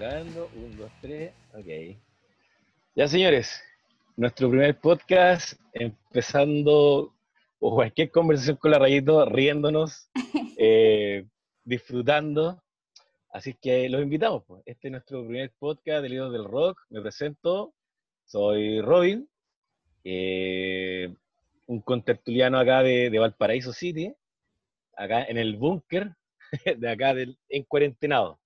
grabando. Un, dos, tres. Ok. Ya, señores, nuestro primer podcast, empezando o cualquier conversación con la Rayito, riéndonos, eh, disfrutando. Así que los invitamos. Pues. Este es nuestro primer podcast del Líder del Rock. Me presento. Soy Robin, eh, un contertuliano acá de, de Valparaíso City, acá en el búnker de acá del, en cuarentenado.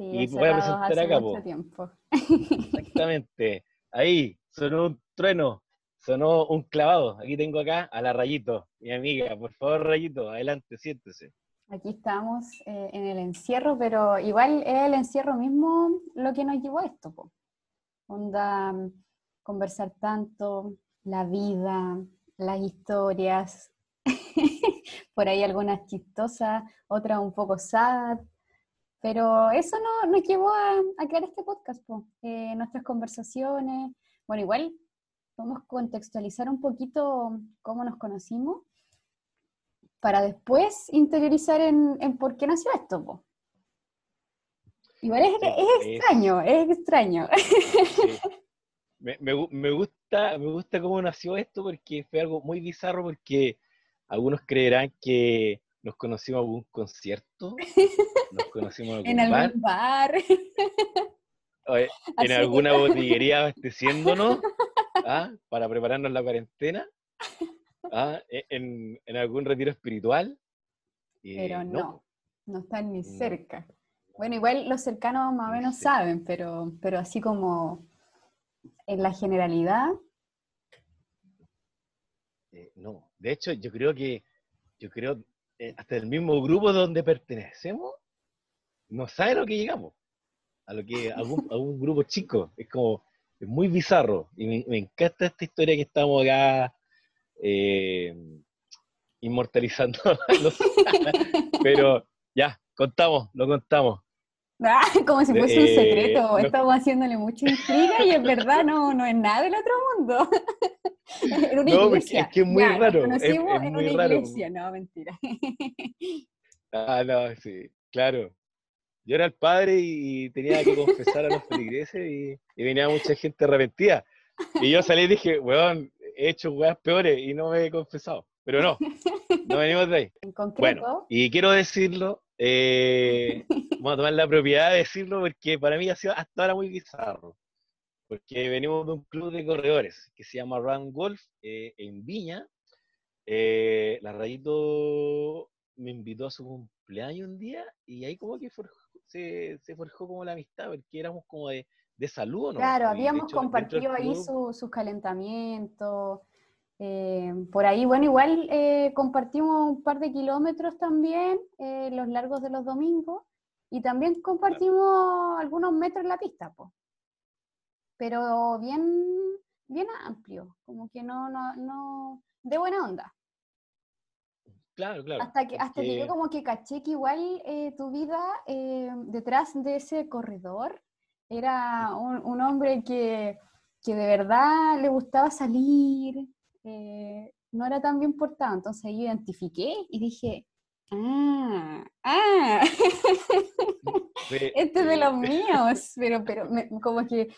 Sí, Y voy a presentar acá, mucho po. tiempo. Exactamente. Ahí sonó un trueno, sonó un clavado. Aquí tengo acá a la Rayito, mi amiga. Por favor, Rayito, adelante, siéntese. Aquí estamos eh, en el encierro, pero igual es el encierro mismo lo que nos llevó a esto. Po. Onda, conversar tanto, la vida, las historias, por ahí algunas chistosas, otras un poco sad, pero eso no, nos llevó a, a crear este podcast, po. Eh, nuestras conversaciones. Bueno, igual podemos contextualizar un poquito cómo nos conocimos para después interiorizar en, en por qué nació esto. po. Igual es, Sí, es es- extraño, es extraño. Sí. Me, me me gusta, me gusta cómo nació esto porque fue algo muy bizarro porque algunos creerán que nos conocimos en algún concierto, nos conocimos en en algún bar, algún bar. o en alguna botillería abasteciéndonos ¿ah? para prepararnos la cuarentena, ¿ah? e- en, en algún retiro espiritual. y Pero no, no están ni No. cerca. Bueno, igual los cercanos más o menos saben, pero, pero así como en la generalidad, Eh, no, de hecho, yo creo que, yo creo, eh, hasta el mismo grupo donde pertenecemos, no sabe a lo que llegamos, a lo que, a un, a un grupo chico, es como, es muy bizarro, y me, encanta esta historia que estamos acá eh, inmortalizando, pero ya, contamos, lo contamos. ¡Ah! como si fuese un Eh, secreto, no. estamos haciéndole mucha intriga y en verdad no, no es nada del otro mundo. en una No, iglesia. es que es muy Ya, nos raro, es- conocimos es en muy una raro. iglesia, no, mentira. Ah, no, sí, claro. Yo era el padre y tenía que confesar a los feligreses y, y venía mucha gente arrepentida. Y yo salí y dije, weón, he hecho weas peores y no me he confesado. Pero no, no venimos de ahí. En concreto, Bueno, y quiero decirlo, eh, vamos a tomar la propiedad de decirlo porque para mí ha sido hasta ahora muy bizarro. Porque venimos de un club de corredores que se llama Run Golf eh, en Viña. Eh, la Rayito me invitó a su cumpleaños un día y ahí como que forjó- se, se forjó como la amistad porque éramos como de, de salud, ¿no? Claro, de habíamos hecho, dentro del compartido ahí club- su- sus calentamientos. eh, por ahí, bueno, igual eh, compartimos un par de kilómetros también, eh, los largos de los domingos, y también compartimos algunos metros en la pista, po. pero bien, bien amplio, como que no, no, no, de buena onda. Claro, claro. Hasta que, hasta que yo como que caché que igual eh, tu vida eh, detrás de ese corredor era un, un hombre que, que de verdad le gustaba salir, eh, no era tan bien portado. Entonces ahí identifiqué y dije, ah, ah, fue, este es de eh, los míos, pero, pero me- como que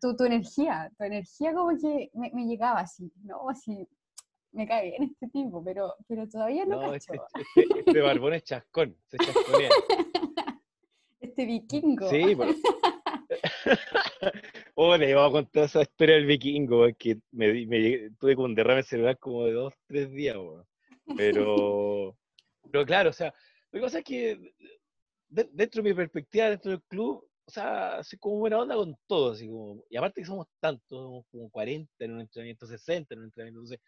tu, tu energía, tu energía como que me, me llegaba así, ¿no? Así, me cae bien este tipo, pero, pero todavía no, No, cacho. este, este, este barbón es chascón, se chasconea. Este vikingo. Sí, pues. Le iba a contar esa historia del vikingo, que me, me tuve como un derrame cerebral como de dos, tres días, weón. Pero, pero claro, o sea, lo que pasa es que de- dentro de mi perspectiva, dentro del club, o sea, soy como buena onda con todo, así como, y aparte que somos tantos, somos como 40 en un entrenamiento, 60 en un entrenamiento, entonces,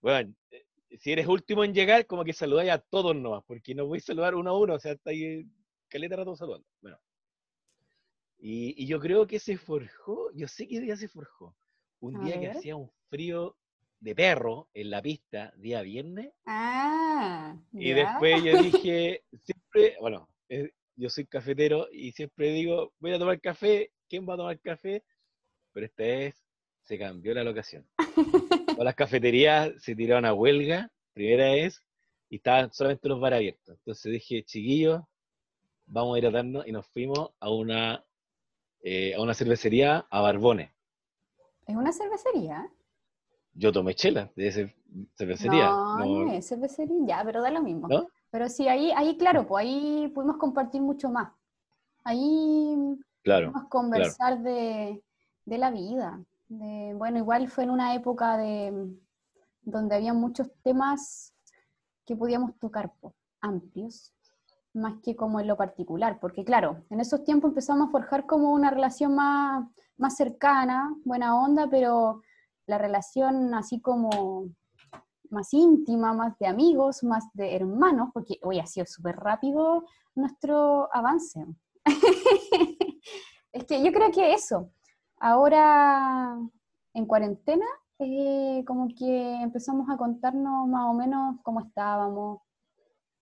bueno, eh, si eres último en llegar, como que saludáis a todos nomás, porque no voy a saludar uno a uno, o sea, está ahí caleta rato saludando. Bueno. Y, y yo creo que se forjó, yo sé qué día se forjó. Un A día que hacía un frío de perro en la pista, día viernes, Ah, y ya. después yo dije, siempre, bueno, eh, yo soy cafetero y siempre digo, voy a tomar café, ¿quién va a tomar café? Pero esta vez se cambió la locación. Todas las cafeterías se tiraron a huelga, primera vez, y estaban solamente los bar abiertos. Entonces dije, chiquillos, vamos a ir a darnos y nos fuimos a una eh, a una cervecería a Barbones. ¿Es una cervecería? Yo tomé chela de esa cervecería. No, no, es cervecería, ya, pero da lo mismo. Pero sí, ahí, ahí, claro, pues ahí pudimos compartir mucho más. Ahí claro, pudimos conversar de, de, la vida. De, bueno, igual fue en una época de donde había muchos temas que podíamos tocar, pues, amplios, más que como en lo particular, porque claro, en esos tiempos empezamos a forjar como una relación más, más cercana, buena onda, pero la relación así como más íntima, más de amigos, más de hermanos, porque hoy ha sido súper rápido nuestro avance. es que yo creo que eso, ahora en cuarentena, eh, como que empezamos a contarnos más o menos cómo estábamos,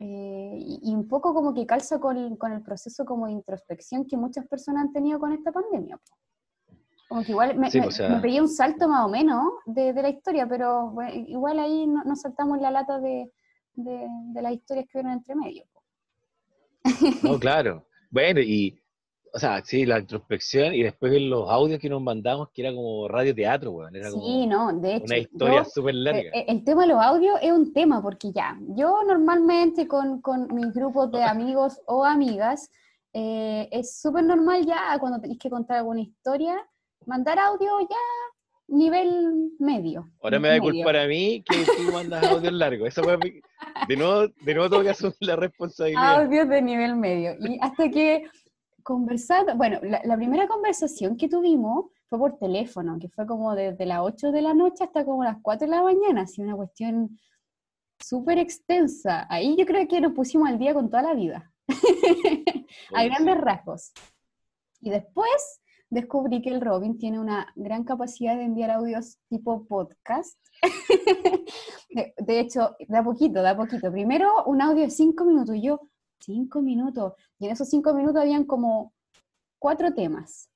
eh, y, un poco como que calza con, el proceso como de introspección que muchas personas han tenido con esta pandemia. Como que igual me, pues, pegué un salto más o menos de, la historia, pero igual ahí nos saltamos la lata de, de, las historias que vieron entre medio. No, claro. Bueno, y o sea, sí, la introspección y después los audios que nos mandamos, que era como radioteatro, weón. Era sí, no, de hecho. Una historia súper larga. Eh, el, tema de los audios es un tema, porque ya, yo normalmente con, con mis grupos de amigos o amigas, eh, es súper normal ya cuando tenéis que contar alguna historia, mandar audio ya nivel medio. Ahora me da culpa a mí que tú mandas audios largos. Eso fue de nuevo, de nuevo tengo que asumir la responsabilidad. Audios de nivel medio. Y hasta que conversar, bueno, la, primera conversación que tuvimos fue por teléfono, que fue como desde las 8 de la noche hasta como las 4 de la mañana, así una cuestión súper extensa. Ahí yo creo que nos pusimos al día con toda la vida, a grandes rasgos. Y después descubrí que el Robin tiene una gran capacidad de enviar audios tipo podcast. de, de, hecho, da poquito, da poquito. Primero un audio de 5 minutos y yo, Cinco minutos. Y en esos cinco minutos habían como cuatro temas.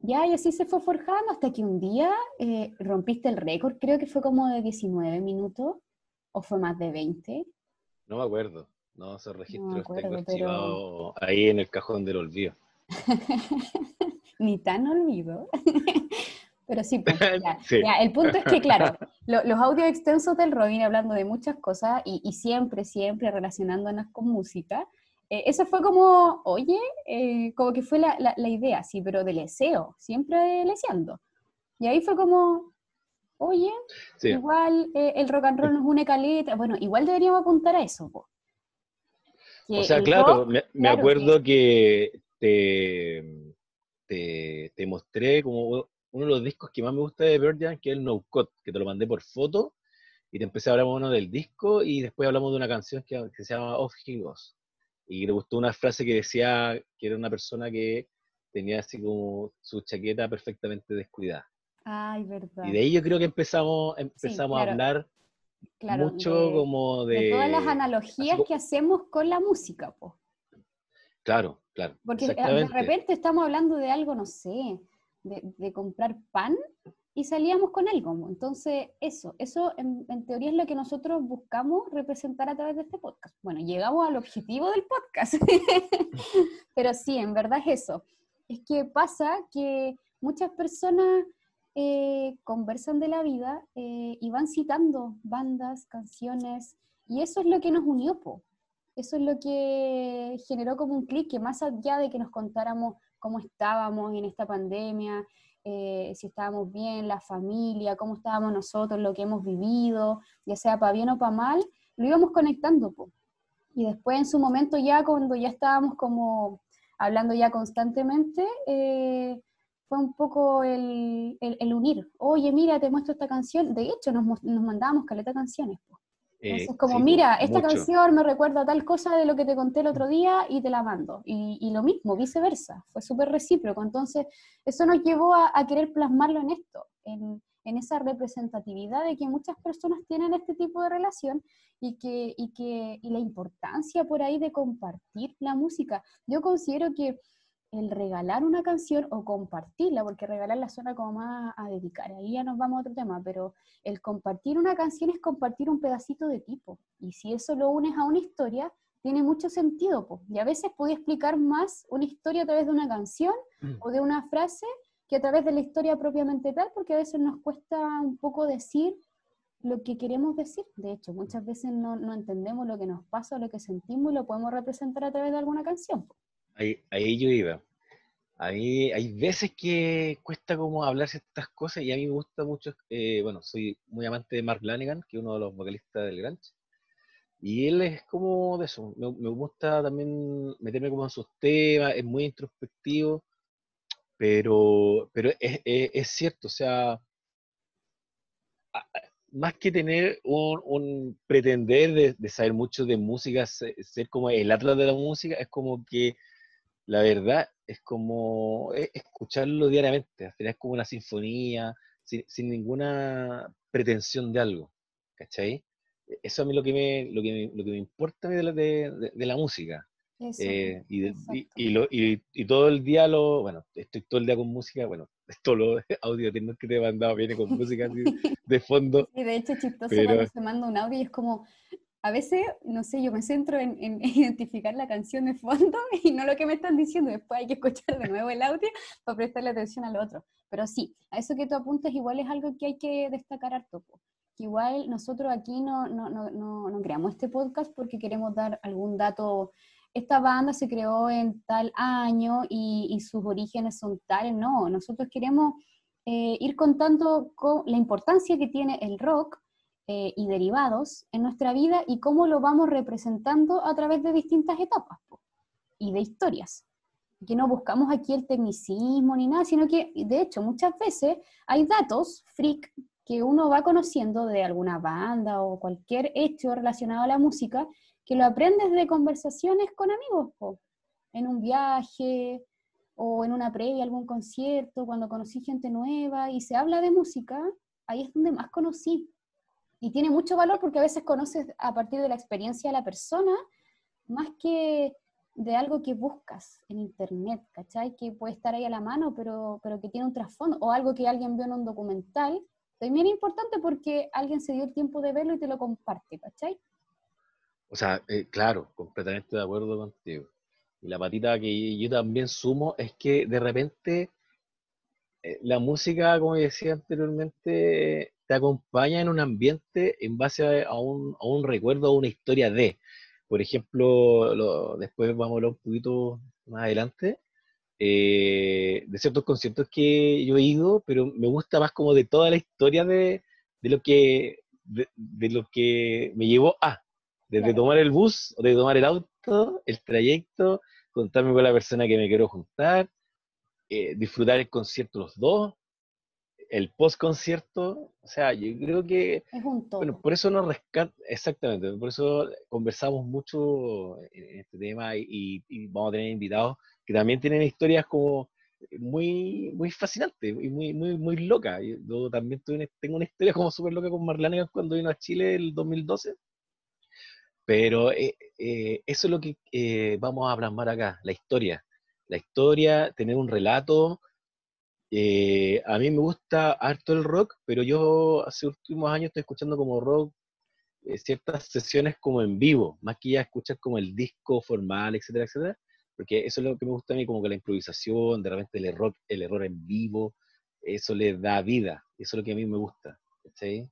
Ya, y así se fue forjando hasta que un día eh, rompiste el récord, creo que fue como de 19 minutos, o fue más de 20. No me acuerdo, no, esos registros no tengo ahí en el cajón del olvido. Ni tan olvido. Pero sí, pues, ya, el punto es que, claro, los audios extensos del Robin hablando de muchas cosas y, siempre, siempre relacionándonos con música, eh, eso fue como, oye, eh, como que fue la, la, idea, sí, pero del deseo, siempre leseando. Y ahí fue como, oye, igual eh, el rock and roll nos une caleta, bueno, igual deberíamos apuntar a eso. o sea, claro, me, acuerdo que, te, te, te, mostré como uno de los discos que más me gusta de Bird que es el No Cut, que te lo mandé por foto, y te empecé a hablar uno del disco, y después hablamos de una canción que, se llama Off Hingos, y te gustó una frase que decía que era una persona que tenía así como su chaqueta perfectamente descuidada. Ay, verdad. Y de ahí yo creo que empezamos, empezamos a hablar mucho como de, de... todas las analogías que hacemos con la música, pues. Claro, claro. Porque de repente estamos hablando de algo, no sé, de, comprar pan y salíamos con algo. Entonces, eso, eso en, teoría es lo que nosotros buscamos representar a través de este podcast. Bueno, llegamos al objetivo del podcast, pero sí, en verdad es eso. Es que pasa que muchas personas eh, conversan de la vida eh, y van citando bandas, canciones, y eso es lo que nos unió, po. Eso es lo que generó como un clic, que más allá de que nos contáramos cómo estábamos en esta pandemia, eh, si estábamos bien, la familia, cómo estábamos nosotros, lo que hemos vivido, ya sea para bien o para mal, lo íbamos conectando. Y después en su momento ya cuando ya estábamos como hablando ya constantemente, eh, fue un poco el, unir. Oye, mira, te muestro esta canción. De hecho, nos, nos mandábamos caleta canciones. Entonces, eh, como, mira, esta canción me recuerda tal cosa de lo que te conté el otro día y te la mando. Y, lo mismo, viceversa, fue súper recíproco. Entonces, eso nos llevó a, querer plasmarlo en esto, en, esa representatividad de que muchas personas tienen este tipo de relación y, que, y, que, y la importancia por ahí de compartir la música. Yo considero que el regalar una canción o compartirla, porque regalarla suena como más a dedicar, ahí ya nos vamos a otro tema, pero el compartir una canción es compartir un pedacito de tipo, y si eso lo unes a una historia, tiene mucho sentido. Po. Y a veces podía explicar más una historia a través de una canción Mm. o de una frase que a través de la historia propiamente tal, porque a veces nos cuesta un poco decir lo que queremos decir. De hecho, muchas veces no, no entendemos lo que nos pasa o lo que sentimos y lo podemos representar a través de alguna canción. po. Ahí, ahí yo iba. A hay veces que cuesta como hablar ciertas cosas y a mí me gusta mucho, eh, bueno, soy muy amante de Mark Lanigan, que es uno de los vocalistas del Grunge, y él es como de eso, me, me gusta también meterme como en sus temas, es muy introspectivo, pero, pero es, es- es cierto, o sea, más que tener un, un pretender de, de saber mucho de música, se- ser como el atlas de la música, es como que la verdad es como e- escucharlo diariamente, al final es como una sinfonía, sin, sin ninguna pretensión de algo, ¿cachai? Eso a mí lo que me, lo que me, lo que me importa de la, de- la música. Eso, Eh, y, de- y- exacto. y lo- y- y todo el día lo, bueno, estoy todo el día con música, bueno, todos los audios que te he mandado viene con música así de fondo. Y de hecho chistoso Pero- cuando se manda un audio y es como, a veces, no sé, yo me centro en, en identificar la canción de fondo y no lo que me están diciendo, después hay que escuchar de nuevo el audio para prestarle atención al otro. Pero sí, a eso que tú apuntas igual es algo que hay que destacar harto. Que igual nosotros aquí no, no, no, no, creamos este podcast porque queremos dar algún dato. Esta banda se creó en tal año y, y sus orígenes son tales. No, nosotros queremos eh, ir contando co- la importancia que tiene el rock eh, y derivados en nuestra vida y cómo lo vamos representando a través de distintas etapas y de historias. Que no buscamos aquí el tecnicismo ni nada, sino que de hecho muchas veces hay datos freak que uno va conociendo de alguna banda o cualquier hecho relacionado a la música que lo aprendes de conversaciones con amigos, po, en un viaje o en una previa, algún concierto, cuando conocí gente nueva y se habla de música, ahí es donde más conocí. Y tiene mucho valor porque a veces conoces a partir de la experiencia de la persona más que de algo que buscas en internet, ¿cachai? Que puede estar ahí a la mano, pero, pero que tiene un trasfondo, o algo que alguien vio en un documental. También es importante porque alguien se dio el tiempo de verlo y te lo comparte, ¿cachai? O sea, eh, claro, completamente de acuerdo contigo. Y la patita que yo también sumo es que de repente la música, como decía anteriormente, te acompaña en un ambiente en base a, a un, a un recuerdo o una historia de. Por ejemplo, lo- después vamos a hablar un poquito más adelante, eh, de ciertos conciertos que yo he ido, pero me gusta más como de toda la historia de, de lo que de, de lo que me llevó a, desde tomar el bus, o de tomar el auto, el trayecto, contarme con la persona que me quiero juntar, eh, disfrutar el concierto los dos, el post concierto, o sea, yo creo que Es un todo. bueno, por eso nos rescata, exactamente, por eso conversamos mucho en este tema y, y vamos a tener invitados que también tienen historias como muy, muy fascinantes y muy, muy, muy locas. Yo, también tengo una historia como súper loca con Marlene cuando vino a Chile el 2012, pero eh, eh, eso es lo que eh, vamos a plasmar acá, la historia. La historia, tener un relato. eh, a mí me gusta harto el rock, pero yo hace últimos años estoy escuchando como rock eh, ciertas sesiones como en vivo, más que ya escuchar como el disco formal, etcétera, etcétera, porque eso es lo que me gusta a mí, como que la improvisación, de repente el error, el error en vivo, eso le da vida, eso es lo que a mí me gusta, ¿cachai?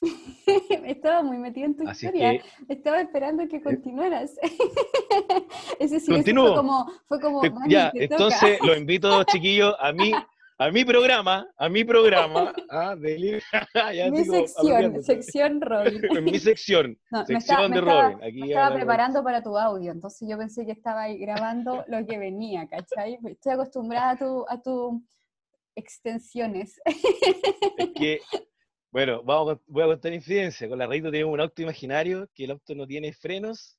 Estaba muy metido en tu Así historia. que, Estaba esperando que continuaras. Ese sí Continúo. fue como, fue como te- ya, te toca. entonces los invito, chiquillos, a mí, a mi programa, a mi programa, ah, de ya mi digo, sección, sección Robin. en mi sección, No, sección estaba, de estaba- Robin. Aquí me estaba preparando para tu audio, entonces yo pensé que estaba ahí grabando lo que venía, ¿cachai? Estoy acostumbrada a tu, a tu extensiones. Es que, bueno, vamos, voy a contar incidencia. Con la Reito tenemos un auto imaginario que el auto no tiene frenos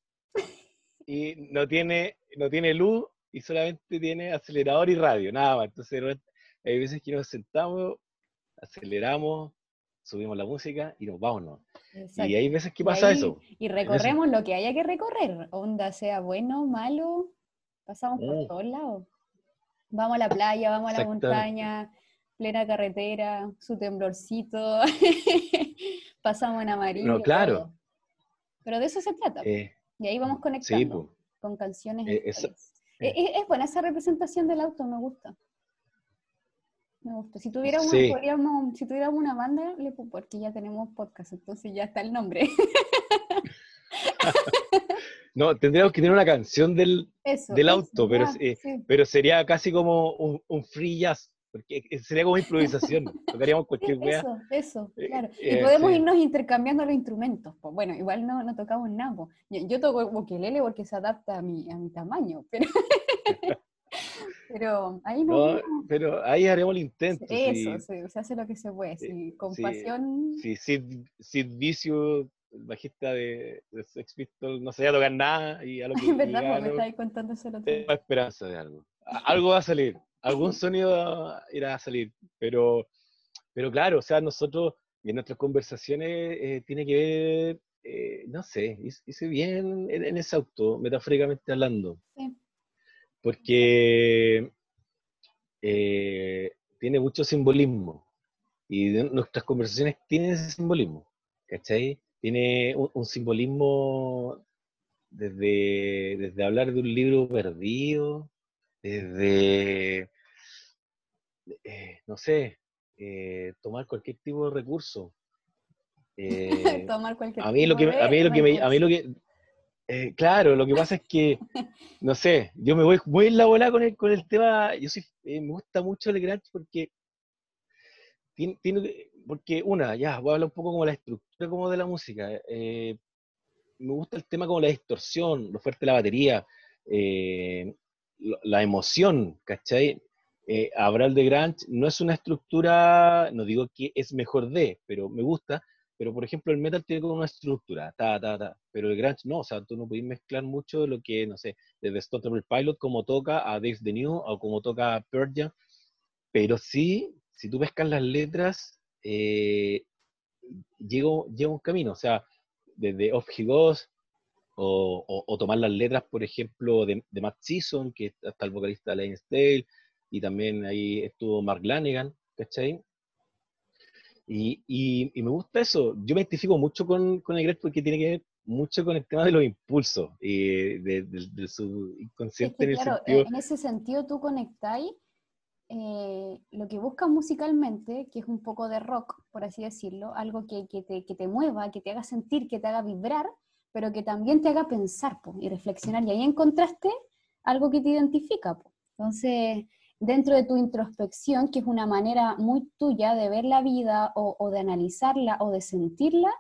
y no tiene, no tiene luz y solamente tiene acelerador y radio, nada más. Entonces, hay veces que nos sentamos, aceleramos, subimos la música y nos vamos. ¿no? Y Exacto. hay veces que Y pasa ahí- eso. Y recorremos lo que haya que recorrer, onda sea bueno, malo, pasamos por Mm. todos lados. Vamos a la playa, vamos a la montaña, plena carretera, su temblorcito, pasamos en amarillo. No, claro. todo. Pero de eso se trata. Eh, Y ahí vamos conectando con canciones. Eh, es, es, buena esa representación del auto, me gusta. Me gusta. Si tuviera una, si tuviéramos una banda, porque ya tenemos podcast, entonces ya está el nombre. no, tendríamos que tener una canción del, del auto, pero, eh, pero sería casi como un, un, free jazz, porque sería como improvisación, tocaríamos cualquier wea. Eso, eso, eh, claro. y eh, podemos irnos intercambiando los instrumentos. Pues bueno, igual no, no tocamos nada. Yo, yo toco ukelele porque se adapta a mi, a mi tamaño, pero... Pero ahí no, Pero ahí haremos el intento. Eso, se hace lo que se puede. Sí, con pasión. Sí, Sid, Sid Vicio, el bajista de, Sex Pistols, no sabía tocar nada. Y a lo que es verdad, me estáis contando eso Tengo esperanza de algo. Algo va a salir. Algún sonido irá a salir. Pero, pero claro, o sea, nosotros en nuestras conversaciones eh, tiene que ver, eh, no sé, hice bien en, en, ese auto, metafóricamente hablando. Sí porque eh, tiene mucho simbolismo y nuestras conversaciones tienen ese simbolismo, ¿cachai? Tiene un, simbolismo desde, desde, hablar de un libro perdido, desde, eh, no sé, eh, tomar cualquier tipo de recurso. tomar cualquier a mí lo que a mí lo que me, a mí lo que eh, claro, lo que pasa es que, no sé, yo me voy muy en la bola con el, con el tema, yo sí, eh, me gusta mucho el Grant porque, tiene, porque una, ya, voy a hablar un poco como la estructura como de la música, eh, me gusta el tema como la distorsión, lo fuerte de la batería, la emoción, ¿cachai? Abral de Grant no es una estructura, no digo que es mejor de, pero me gusta, pero, por ejemplo, el metal tiene como una estructura, ta, ta, ta. Pero el grunge no, o sea, tú no puedes mezclar mucho lo que, no sé, desde Stone Pilot, como toca a Dave the New o como toca a Pearl Pero sí, si tú pescas las letras, eh, llega, un camino. O sea, desde Off He Goes, o, tomar las letras, por ejemplo, de, de Matt Season, que está el vocalista Lane Stale, y también ahí estuvo Mark Lanigan, ¿cachai? Y, me gusta eso. Yo me identifico mucho con, con el Greg porque tiene que ver mucho con el tema de los impulsos y de, su inconsciente en el sentido... En ese sentido tú conectáis eh, lo que buscas musicalmente, que es un poco de rock, por así decirlo, algo que, te, que, te, mueva, que te haga sentir, que te haga vibrar, pero que también te haga pensar y reflexionar. Y ahí encontraste algo que te identifica. Entonces, dentro de tu introspección, que es una manera muy tuya de ver la vida o, de analizarla o de sentirla,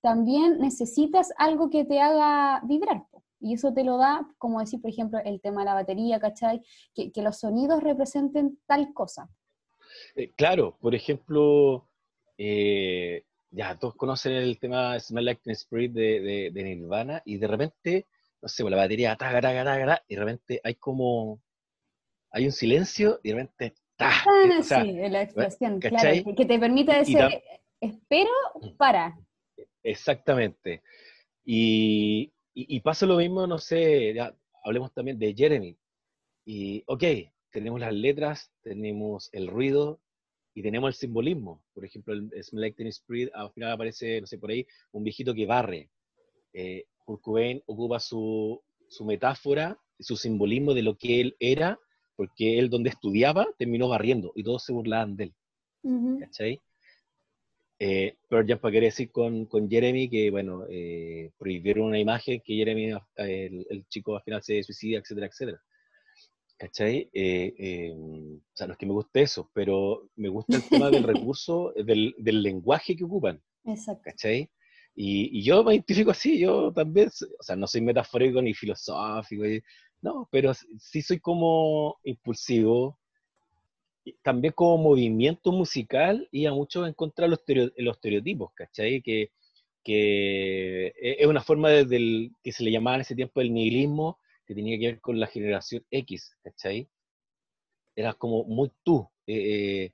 también necesitas algo que te haga vibrar. Y eso te lo da, como decir, por ejemplo, el tema de la batería, ¿cachai? Que, los sonidos representen tal cosa. Eh, claro, por ejemplo, eh, ya todos conocen el tema Smell Like Teen Spirit de, Nirvana y de repente, no sé, la batería, y de repente hay como hay un silencio y de repente ¡ta! Ah, sí, la expresión, claro, que te permite decir, espero, para. Exactamente. Y, y, pasa lo mismo, no sé, ya hablemos también de Jeremy. Y, ok, tenemos las letras, tenemos el ruido y tenemos el simbolismo. Por ejemplo, el Smell Spirit, al final aparece, no sé, por ahí, un viejito que barre. Eh, Kurt ocupa su, su metáfora, su simbolismo de lo que él era porque él donde estudiaba terminó barriendo y todos se burlaban de él. ¿Cachai? Eh, pero ya para querer decir con, con, Jeremy que, bueno, eh, prohibieron una imagen que Jeremy, el, el, chico al final se suicida, etcétera, etcétera. ¿Cachai? Eh, em, o sea, no es que me guste eso, pero me gusta el tema del recurso, del, del, lenguaje que ocupan. Exacto. ¿Cachai? Y, y, yo me identifico así, yo también, o sea, no soy metafórico ni filosófico, no, pero sí soy como impulsivo, también como movimiento musical y a muchos en contra de los, estereotipos, ¿cachai? Que, que e, es una forma desde el, que se le llamaba en ese tiempo el nihilismo, que tenía que ver con la generación X, ¿cachai? Era como muy tú. Eh, eh,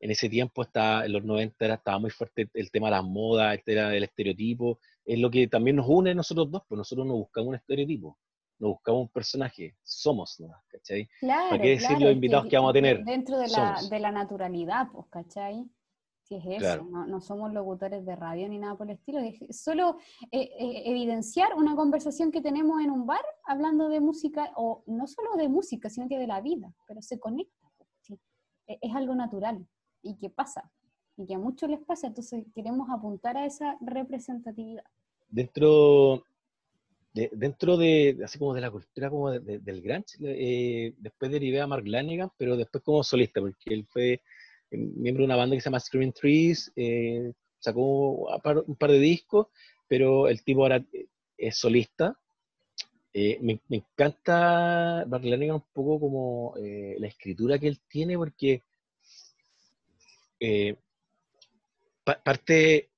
en ese tiempo, está, en los 90, era, estaba muy fuerte el tema de las modas, el tema del estereotipo, es lo que también nos une a nosotros dos, pues nosotros nos buscamos un estereotipo no buscamos un personaje, somos, ¿no? ¿cachai? Claro, ¿Para qué decir los invitados que, vamos a tener? Dentro de la, de la, naturalidad, pues, ¿cachai? Si es eso, no, somos locutores de radio ni nada por el estilo, es solo eh, eh, evidenciar una conversación que tenemos en un bar hablando de música, o no solo de música, sino que de la vida, pero se conecta, e, es algo natural y que pasa, y que a muchos les pasa, entonces queremos apuntar a esa representatividad. Dentro, de, dentro de, así como de la cultura como del grunge, eh, después derivé a Mark Lanigan, pero después como solista, porque él fue miembro de una banda que se llama Screaming Trees, eh, sacó un par de discos, pero el tipo ahora es solista. me, encanta Mark Lanigan un poco como la escritura que él tiene, porque parte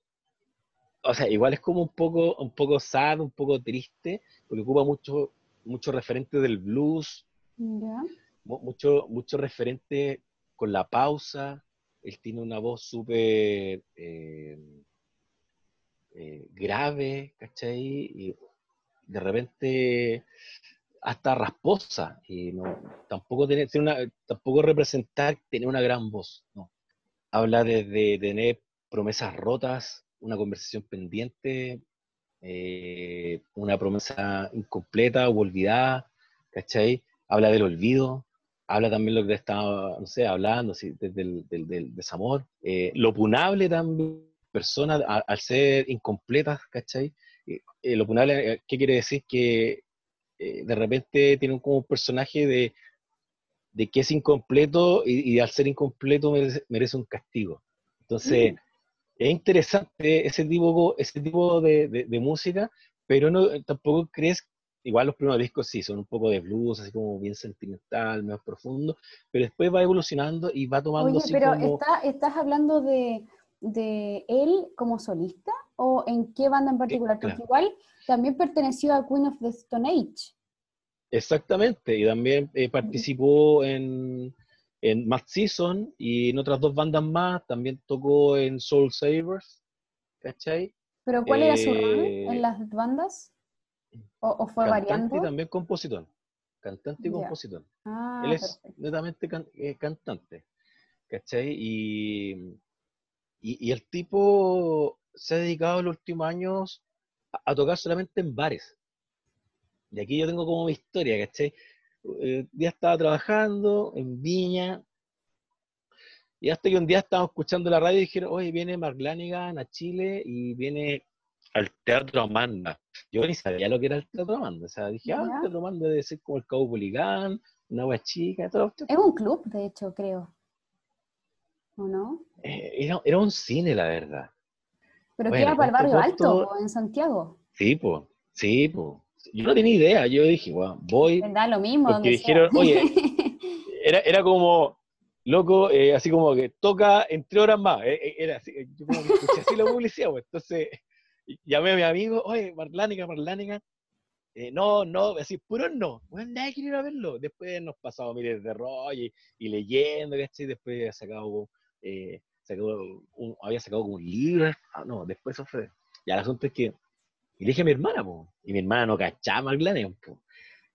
o sea, igual es como un poco, un poco sad, un poco triste, porque ocupa mucho, mucho referente del blues, mucho, mucho referente con la pausa, él tiene una voz súper eh, eh, grave, ¿cachai? Y de repente hasta rasposa, y no, tampoco, tiene, una, tampoco representar tener una gran voz, no. Habla de, de tener promesas rotas, una conversación pendiente, eh, una promesa incompleta o olvidada, ¿cachai? Habla del olvido, habla también lo que estaba, no sé, hablando, del, desamor. Eh, lo punable también, personas al ser incompletas, ¿cachai? Eh, lo punable, ¿qué quiere decir? Que de repente tiene como un personaje de, de que es incompleto y, al ser incompleto merece, un castigo. Entonces, mm es interesante ese tipo, ese tipo de, música, pero no, tampoco crees, igual los primeros discos sí, son un poco de blues, así como bien sentimental, más profundo, pero después va evolucionando y va tomando... Oye, pero ¿estás hablando de, él como solista o en qué banda en particular? Porque igual también perteneció a Queen of the Stone Age. Exactamente, y también eh, participó en, en Mad Season y en otras dos bandas más, también tocó en Soul Savers, ¿cachai? ¿Pero cuál era su rol en eh, las bandas? ¿O, fue cantante variando? y también compositor. Cantante y compositor. Ah, Él es netamente eh, cantante, ¿cachai? Y, y, el tipo se ha dedicado en los últimos años a, tocar solamente en bares. Y aquí yo tengo como mi historia, ¿cachai? eh, día estaba trabajando en Viña, y hasta que un día estábamos escuchando la radio y dijeron, oye, viene Mark Lanigan a Chile y viene al Teatro Amanda. Yo ni sabía lo que era el Teatro Amanda. O sea, dije, ah, el Teatro Amanda debe ser como el Cabo Poligán, una agua chica, todo. Es un club, de hecho, creo. ¿O no? Eh, era, un cine, la verdad. ¿Pero qué era para el barrio alto, en Santiago? Sí, pues, sí, pues yo no tenía idea, yo dije, bueno, voy. Da lo mismo. Porque dijeron, oye, era, era como, loco, eh, así como que toca entre horas más. Eh, eh, era así, yo como que escuché así la publicidad, pues. Entonces llamé a mi amigo, oye, Marlánica, Marlánica. no, no, así, puro no. Bueno, nadie quiere ir a verlo. Después nos pasamos miles de rollo y, y leyendo, ¿cachai? Después había sacado, un, había sacado como un libro. Ah, no, después eso fue. Ya el asunto es que y le dije a mi hermana, po, y mi hermana no cachaba po.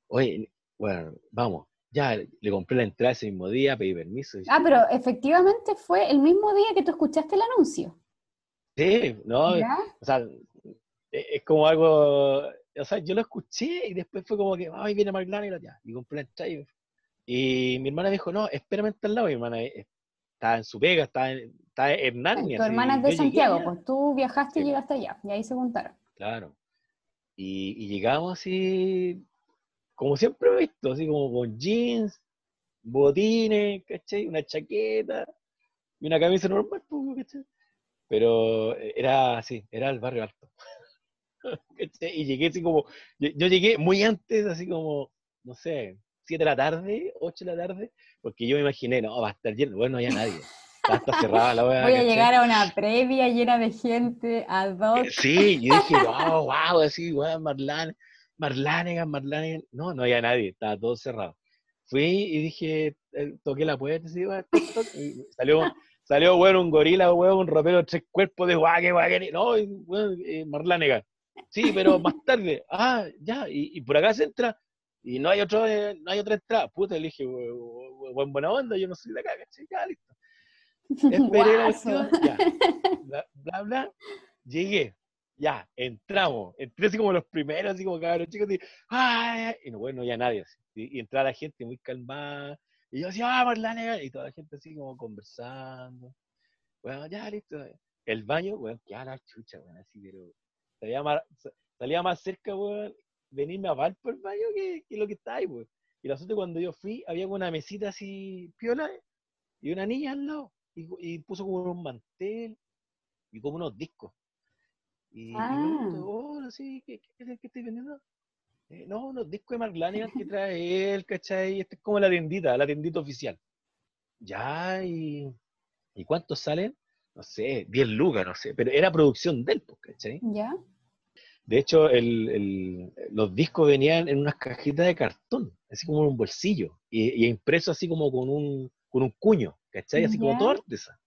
Oye, bueno, vamos, ya le compré la entrada ese mismo día, pedí permiso. Ah, pero efectivamente fue el mismo día que tú escuchaste el anuncio. Sí, no, o sea, e, es como algo, o sea, yo lo escuché y después fue como que, ay, viene Mark y ya, y compré la entrada. Y, mi hermana dijo, no, espérame al lado, mi hermana estaba en su pega, estaba en, estaba en Narnia. Tu hermana es de Santiago, pues tú viajaste y llegaste allá, y ahí se juntaron. Claro. Y, llegamos así, como siempre he visto, así como con jeans, botines, ¿cachai? Una chaqueta y una camisa normal, pues, ¿cachai? Pero eh, era así, era el barrio alto. Y llegué así como, yo, llegué muy antes, así como, no sé, 7 de la tarde, 8 de la tarde, porque yo me imaginé, no, va a estar lleno, bueno, no había nadie. Está cerrada la Voy a llegar a una previa llena de gente, a dos. Eh, sí, yo dije, wow, wow, así, wow, Marlane, Marlane, Marlane. No, no había nadie, estaba todo cerrado. Fui y dije, eh, toqué la puerta, así, y salió, salió, bueno, un gorila, bueno, un ropero, tres cuerpos de guaque, guaque, no, bueno, eh. Sí, pero más tarde, ah, ya, y, por acá se entra, y no hay otro, no hay otra entrada. Puta, le dije, buen buena onda, yo no soy de acá, ¿cachai? Ya, listo. Esperé la cuestión, ya. Bla, bla, bla. Llegué. Ya, entramos. Entré así como los primeros, así como cabros chicos. Y, ¡ay! y no, bueno, ya nadie. así. Y, y entraba la gente muy calmada. Y yo decía, ¡ah, Marlane! Y toda la gente así como conversando. Bueno, ya, listo. El baño, weón, que a la chucha, weón, así, pero salía más, salía más cerca, weón, venirme a Valpo el baño que, que lo que está ahí, weón. Y la suerte cuando yo fui, había una mesita así, piola, y una niña al lado. Y, y puso como un mantel y como unos discos. Y, y me Ah. pregunto, hola, sí, ¿qué, qué, qué, qué estoy vendiendo? Eh, no, unos discos de Mark Lanigan que trae él, ¿cachai? Este es como la tiendita, la tiendita oficial. Ya, y, ¿y cuántos salen? No sé, 10 lucas, no sé, pero era producción del, pues, ¿cachai? ¿Ya? De hecho, el- el- los discos venían en unas cajitas de cartón, así como en un bolsillo, y, y impreso así como con un, con un cuño, ¿cachai? Así como todo artesano.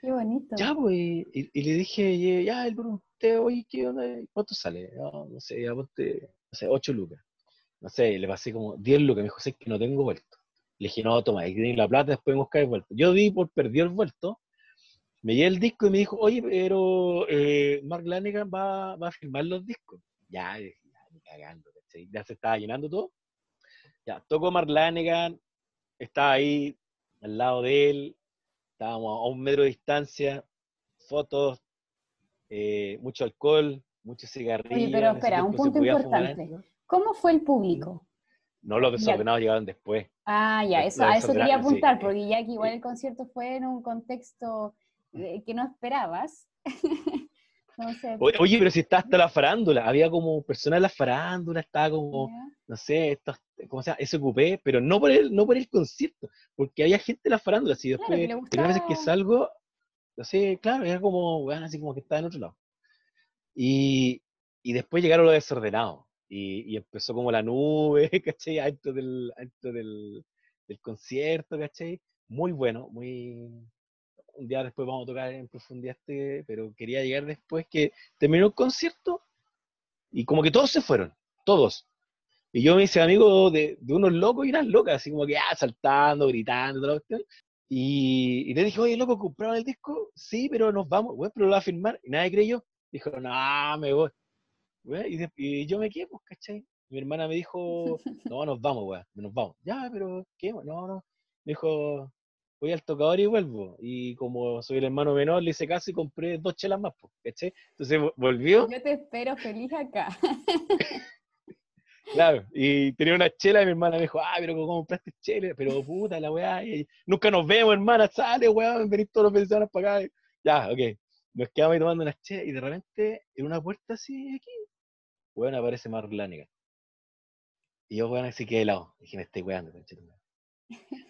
Qué bonito. Ya, pues, y, y le dije, ya, le pregunté, oye, ¿qué onda? ¿Cuánto sale? No, no sé, ya ponte, no sé, 8 lucas. No sé, le pasé como 10 lucas, me dijo, sé que no tengo vuelto. Le dije, no, toma, ahí tienes la plata, después buscar el vuelto. Yo di por perdido el vuelto, me llevé el disco y me dijo, oye, pero eh, Mark Lanegan va, va a firmar los discos. Ya, ya, cagando. Ya se estaba llenando todo. Ya, tocó Mark Lanegan, estaba ahí al lado de él, estábamos a un metro de distancia, fotos, eh, mucho alcohol, mucho cigarrillo. Oye, pero ese espera, un punto importante. ¿Cómo fue el público? No, los Ya. desordenados llegaron después. Ah, ya, eso, a eso quería sí. apuntar, porque ya que igual el concierto fue en un contexto eh, que no esperabas. Entonces, Oye, pero si está hasta la farándula, había como personas de la farándula, estaba como, ya. no sé, estos, ¿cómo se llama? SQP, pero no por el, no por el concierto, porque había gente de la farándula, Claro, que después, le primera vez que salgo, no sé, claro, era como, weón, así como que estaba en otro lado. Y, y después llegaron los desordenados, y, empezó como la nube, ¿cachai? Antes del, antes del, del concierto, ¿cachai? Muy bueno, muy... Un día después vamos a tocar en profundidad este, pero quería llegar después que terminó el concierto y como que todos se fueron, todos. Y yo me hice amigo de, de unos locos y unas locas, así como que ah, saltando, gritando, toda. Y, y le dije, oye, loco, ¿compraron el disco? Sí, pero nos vamos, güey, pero lo va a firmar. Y nadie creyó. Dijo, no, me voy. Güey, y, y yo me quedé, pues, ¿cachai? Mi hermana me dijo, no, nos vamos, güey, nos vamos. Ya, pero, ¿qué? No, no. Me dijo, voy al tocador y vuelvo. Y como soy el hermano menor, le hice caso y compré dos chelas más, pues, ¿cachai? Entonces vo- volvió. Yo te espero feliz acá. Claro, y tenía una chela y mi hermana me dijo, ah, pero ¿cómo compraste chela? Pero puta la weá, y nunca nos vemos, hermana, sale, weón, venís todos los venezolanos para acá. Ya, ok. Nos quedamos ahí tomando unas chelas y de repente, en una puerta así, aquí, weón, aparece Mark Lanigan. Y yo, weón, así quedé helado. Dije, me estoy weando, conchetumare.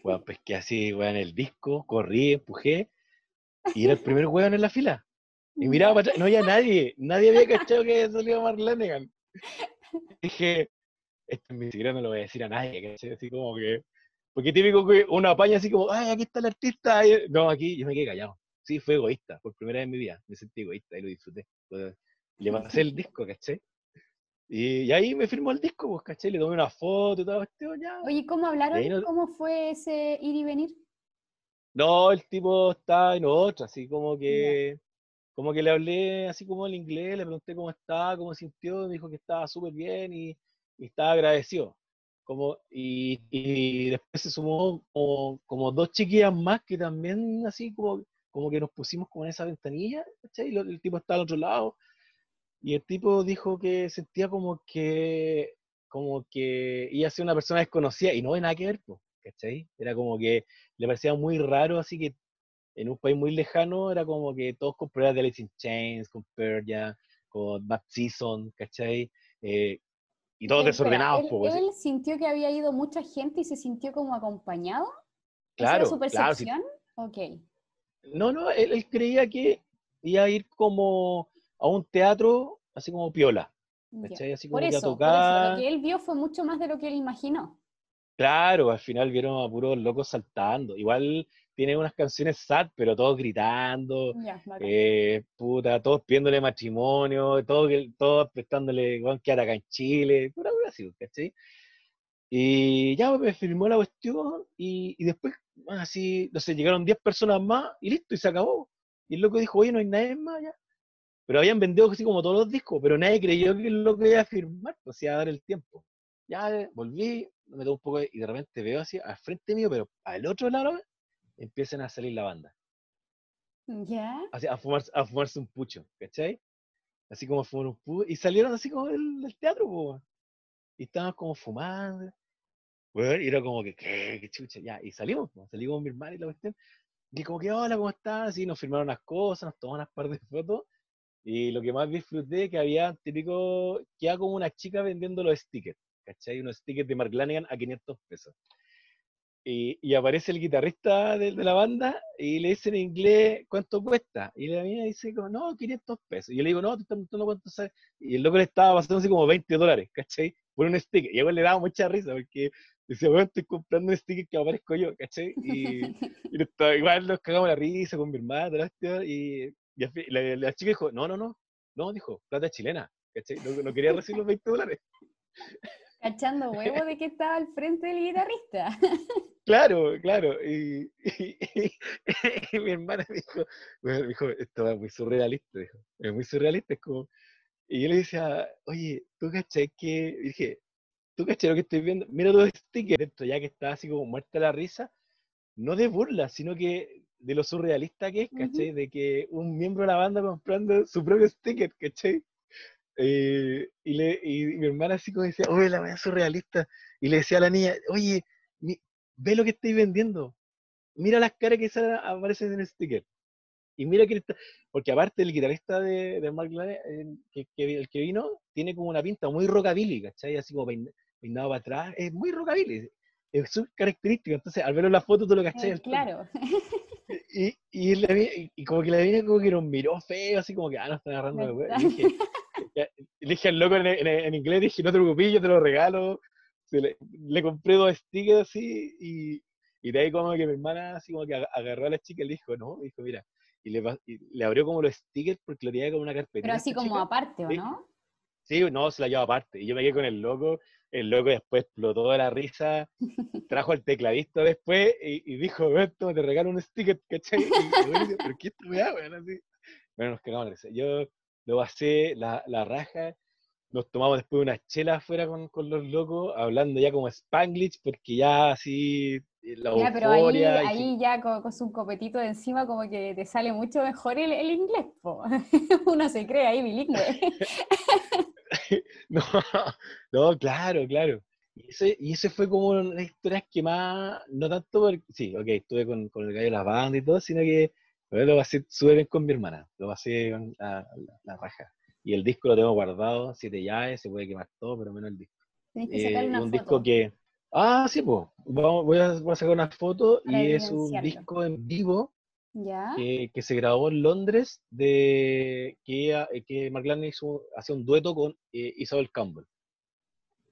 Weón, que así, weón, el disco, corrí, empujé, y era el primer weón en la fila. Y miraba para atrás, no había nadie, nadie había cachado que había salido. Dije, esto ni siquiera no lo voy a decir a nadie, ¿cachai? Así como que, porque típico que una apaña así como, ay, aquí está el artista, ay". no, aquí yo me quedé callado. Sí, fue egoísta, por primera vez en mi vida, me sentí egoísta y lo disfruté. Le pasé el disco, ¿cachai? Y, y ahí me firmó el disco, pues, ¿cachai? Le tomé una foto y todo, cuestión, ya. Oye, ¿cómo hablaron? no- ¿Cómo fue ese ir y venir? No, el tipo estaba en otra, así como que, como que le hablé así como en inglés, le pregunté cómo estaba, cómo sintió, me dijo que estaba súper bien y, y estaba agradecido. Como, y, y después se sumó como, como dos chiquillas más que también así como, como que nos pusimos como en esa ventanilla, ¿cachai? Y el tipo estaba al otro lado. Y el tipo dijo que sentía como que, como que iba a ser una persona desconocida y no hay nada que ver, ¿cachai? Era como que le parecía muy raro, así que en un país muy lejano era como que todos con pruebas de Alice in Chains, con Pearl Jam, con Bad Season, ¿cachai? Eh, y todos desordenados, ¿él, él sintió que había ido mucha gente y se sintió como acompañado? ¿Esa Claro, era su claro, sí. percepción? Ok. No, no, él, él creía que iba a ir como a un teatro, así como piola. ¿cachai? Así Por como que a eso, por eso, tocar. lo que él vio fue mucho más de lo que él imaginó. Claro, al final vieron a puros locos saltando. Igual tiene unas canciones sad, pero todos gritando, eh, puta, todos pidiéndole matrimonio, todos, todos prestándole, weón, que acá en Chile, pura así, ¿cachai? Y ya pues, me firmó la cuestión y, y después así, no sé, llegaron 10 personas más y listo, y se acabó. Y el loco dijo, oye, no hay nadie más ya. Pero habían vendido así como todos los discos, pero nadie creyó que el loco iba a firmar, pues iba a dar el tiempo. Ya eh, volví, me meto un poco y de repente veo así al frente mío, pero al otro lado empiezan a salir la banda. ¿Ya? Así, a, fumarse, a fumarse un pucho, ¿cachai? Así como fumar un pucho. Y salieron así como del, teatro, pues. Y estaban como fumando. Y era como que, ¿qué? ¿Qué chucha? Y salimos, pues, salimos con mi hermana y la cuestión. Y como que, hola, ¿cómo estás? Y nos firmaron unas cosas, nos tomamos unas par de fotos. Y lo que más disfruté que había típico, que era como una chica vendiendo los stickers, ¿cachai? Unos stickers de Mark Lanigan a 500 pesos. Y, aparece el guitarrista de, de, la banda y le dice en inglés cuánto cuesta. Y la mía dice como, no, 500 pesos. Y yo le digo, no, te estás preguntando cuánto sale. Y el loco le estaba pasando así como 20 dólares, ¿cachai? Por un sticker. Y a él le daba mucha risa porque decía, bueno, estoy comprando un sticker que aparezco yo, ¿cachai? Y, y igual nos cagamos la risa con mi hermana, y, y la, la, chica dijo, no, no, no, no, dijo, plata chilena, ¿cachai? No, no quería recibir los 20 dólares. Cachando huevo de que estaba al frente del guitarrista. Claro, claro. Y, mi hermana dijo, bueno, dijo, esto es muy surrealista, dijo, es muy surrealista, es como... Y yo le decía, oye, ¿tú cachai que...? dije, ¿tú cachai lo que estoy viendo? Mira los stickers, esto ya que está así como muerta la risa, no de burla, sino que de lo surrealista que es, ¿cachai? De que un miembro de la banda comprando su propio sticker, ¿cachai? Eh, y, le, y mi hermana así como decía, oye, la verdad surrealista. Y le decía a la niña, oye, ve lo que estoy vendiendo. Mira las caras que aparecen en el sticker. Y mira que está, porque aparte el guitarrista de, de Mark Lane, que, el que vino, tiene como una pinta muy rockabilly, ¿cachai? Así como peinado para atrás, es muy rockabilly. Es su característica. Entonces, al ver la foto, tú lo cachai. Eh, claro. Y, y, y, como que la niña como que nos miró feo, así como que, ah, no están agarrando de dije, le dije al loco en, en, inglés, dije, no te preocupes, yo te lo regalo. Le, le, compré dos stickers así y, y, de ahí como que mi hermana así como que agarró a la chica y le dijo, no, dijo, mira, y le, y le abrió como los stickers porque lo tenía como una carpeta. Pero así como aparte, ¿o no? Sí, no, se la llevó aparte. Y yo me quedé con el loco, el loco después explotó de la risa, trajo al tecladista después y, y dijo, esto te regalo un sticker, ¿cachai? Y, y, ¿Pero qué esto me da, Así. Bueno, nos cagamos de risa. Yo lo pasé la, la raja, nos tomamos después una chela afuera con, con, los locos, hablando ya como Spanglish, porque ya así eh, la Ya, pero ahí, ahí ya con, con, su copetito de encima como que te sale mucho mejor el, el inglés, po. uno se cree ahí bilingüe. no, no, claro, claro. Y ese, y ese fue como una de las historias que más, no tanto porque, sí, ok, estuve con, con el gallo de la banda y todo, sino que lo pasé súper bien con mi hermana, lo pasé con la, la, raja. Y el disco lo tengo guardado, siete llaves, se puede quemar todo, pero menos el disco. Tienes que sacar una un foto. disco que, ah, sí, pues, voy a, voy a sacar una foto Para y es un disco en vivo ¿Ya? que, que, se grabó en Londres de que, que Mark Lane hizo hacía un dueto con eh, Isabel Campbell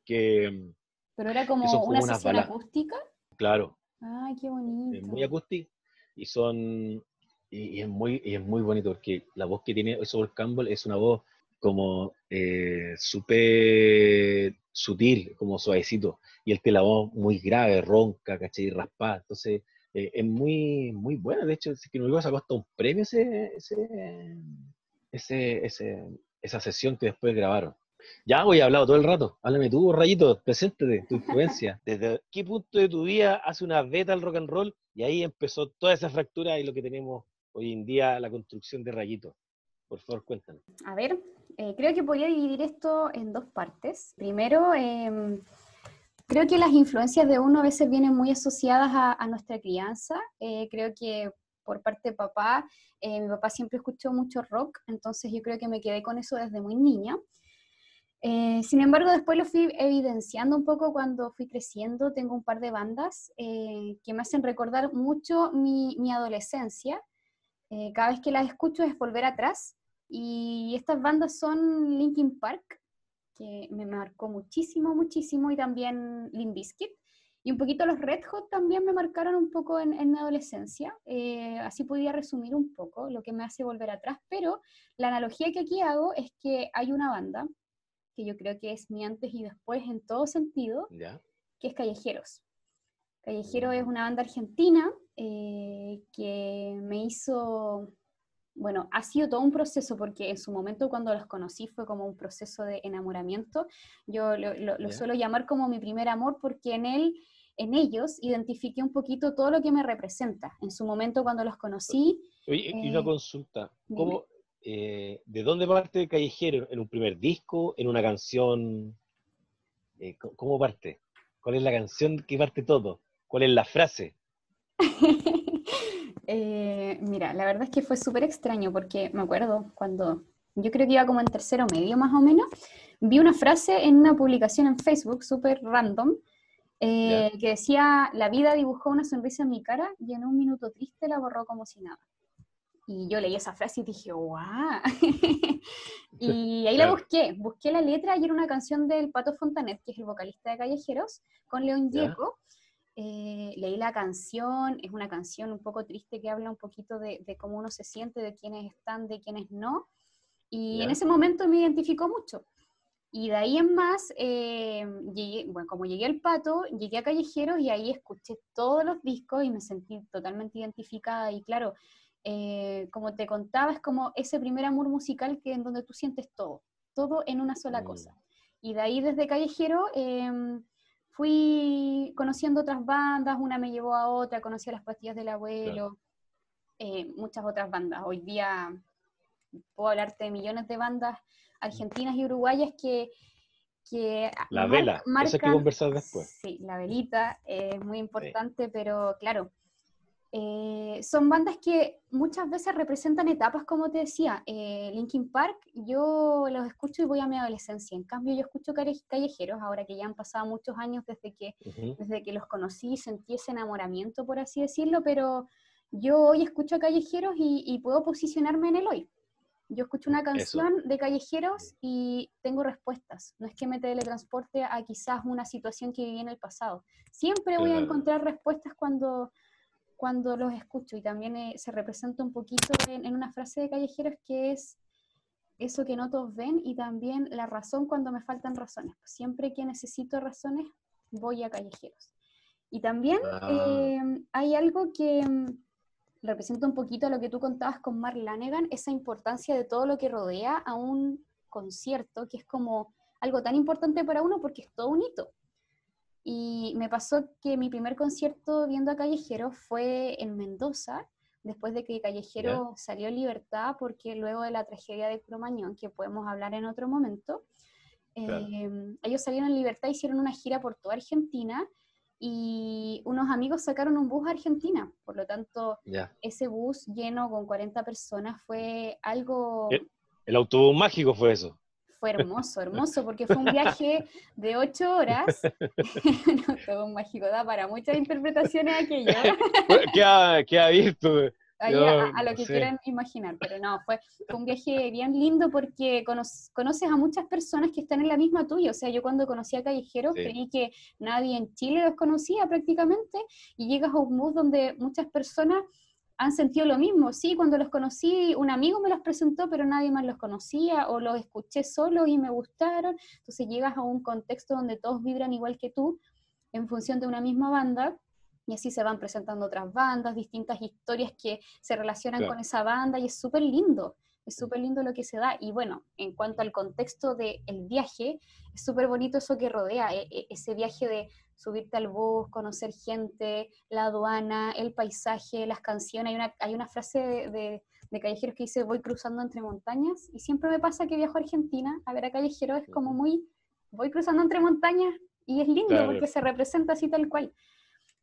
que pero era como, una sesión acústica. Claro. Ay qué bonito. es muy acústica y son y, y, es muy y es muy bonito porque la voz que tiene Isabel Campbell es una voz como eh, súper sutil como suavecito y él tiene la voz muy grave ronca ¿cachai? raspada. Entonces eh, es muy, muy buena. De hecho, si que no me sacó hasta un premio ese, ese, ese, ese, esa sesión que después grabaron. Ya voy a hablar todo el rato. Háblame tú, Rayito, preséntate, tu influencia. ¿Desde qué punto de tu vida hace una beta al rock and roll? Y ahí empezó toda esa fractura y lo que tenemos hoy en día, la construcción de Rayito. Por favor, cuéntanos. A ver, eh, creo que podría dividir esto en dos partes. Primero, eh, Creo que las influencias de uno a veces vienen muy asociadas a, a nuestra crianza. Eh, creo que por parte de papá, eh, mi papá siempre escuchó mucho rock, entonces yo creo que me quedé con eso desde muy niña. Eh, sin embargo, después lo fui evidenciando un poco cuando fui creciendo. Tengo un par de bandas eh, que me hacen recordar mucho mi, mi adolescencia. Eh, cada vez que las escucho es volver atrás. Y estas bandas son Linkin Park, que me marcó muchísimo, muchísimo, y también Limp Bizkit. Y un poquito los Red Hot también me marcaron un poco en, en mi adolescencia. Eh, así podía resumir un poco lo que me hace volver atrás. Pero la analogía que aquí hago es que hay una banda que yo creo que es mi antes y después en todo sentido, ¿Ya? que es Callejeros. Callejero es una banda argentina eh, que me hizo, bueno, ha sido todo un proceso porque en su momento cuando los conocí fue como un proceso de enamoramiento. Yo lo, suelo llamar como mi primer amor porque en él, en ellos, identifiqué un poquito todo lo que me representa. En su momento cuando los conocí... Oye, y una eh, consulta, ¿cómo, eh, ¿de dónde parte Callejero? ¿En un primer disco? ¿En una canción? ¿Cómo parte? ¿Cuál es la canción que parte todo? ¿Cuál es la frase? Eh, mira, la verdad es que fue súper extraño porque me acuerdo cuando yo creo que iba como en tercero medio más o menos, vi una frase en una publicación en Facebook súper random eh, que decía, la vida dibujó una sonrisa en mi cara y en un minuto triste la borró como si nada. Y yo leí esa frase y dije, ¡guau! y ahí la busqué, busqué la letra y era una canción del Pato Fontanet, que es el vocalista de Callejeros, con León Yeco. Eh, leí la canción, es una canción un poco triste que habla un poquito de, cómo uno se siente, de quiénes están, de quiénes no. Y en ese momento me identificó mucho. Y de ahí en más, eh, bueno, como llegué al pato, llegué a Callejeros y ahí escuché todos los discos y me sentí totalmente identificada. Y claro, eh, como te contaba, es como ese primer amor musical que en donde tú sientes todo, todo en una sola mm. cosa. Y de ahí desde Callejero em, fui conociendo otras bandas, una me llevó a otra, conocí a las pastillas del abuelo, eh, muchas otras bandas. Hoy día puedo hablarte de millones de bandas argentinas y uruguayas que... que la vela, eso hay que conversar después. Sí, la velita es muy importante, pero claro, eh, son bandas que muchas veces representan etapas, como te decía. Eh, Linkin Park, yo los escucho y voy a mi adolescencia. En cambio, yo escucho callejeros, ahora que ya han pasado muchos años desde que, desde que los conocí, sentí ese enamoramiento, por así decirlo, pero yo hoy escucho a callejeros y, puedo posicionarme en el hoy. Yo escucho una canción de callejeros y tengo respuestas. No es que me teletransporte a quizás una situación que viví en el pasado. Siempre voy a encontrar respuestas cuando, cuando los escucho y también eh, se representa un poquito en, una frase de Callejeros que es eso que no todos ven y también la razón cuando me faltan razones. Siempre que necesito razones, voy a Callejeros. Y también em, hay algo que em, representa un poquito lo que tú contabas con Mark Lanegan, esa importancia de todo lo que rodea a un concierto, que es como algo tan importante para uno porque es todo un hito. Y me pasó que mi primer concierto viendo a Callejero fue en Mendoza, después de que Callejero salió en libertad, porque luego de la tragedia de Cromañón, que podemos hablar en otro momento, em, ellos salieron en libertad, hicieron una gira por toda Argentina y unos amigos sacaron un bus a Argentina. Por lo tanto, ese bus lleno con 40 personas fue algo... el autobús mágico fue eso fue hermoso, hermoso, porque fue un viaje de ocho horas. no, todo un mágico da para muchas interpretaciones aquello. ¿Qué ha, qué ha visto? a, lo que quieran imaginar, pero no, fue, un viaje bien lindo porque conoces a muchas personas que están en la misma tuya, o sea, yo cuando conocí a Callejeros creí que nadie en Chile los conocía prácticamente, y llegas a un bus donde muchas personas han sentido lo mismo. Sí, cuando los conocí, un amigo me los presentó, pero nadie más los conocía, o los escuché solo y me gustaron. Entonces llegas a un contexto donde todos vibran igual que tú, en función de una misma banda, y así se van presentando otras bandas, distintas historias que se relacionan con esa banda, y es súper lindo. Es súper lindo lo que se da. Y bueno, en cuanto al contexto del viaje, es súper bonito eso que rodea, e, e, ese viaje de subirte al bus, conocer gente, la aduana, el paisaje, las canciones. Hay una, hay una frase de, de, Callejeros que dice, voy cruzando entre montañas, y siempre me pasa que viajo a Argentina a ver a Callejeros, es como muy, voy cruzando entre montañas, y es lindo porque se representa así tal cual.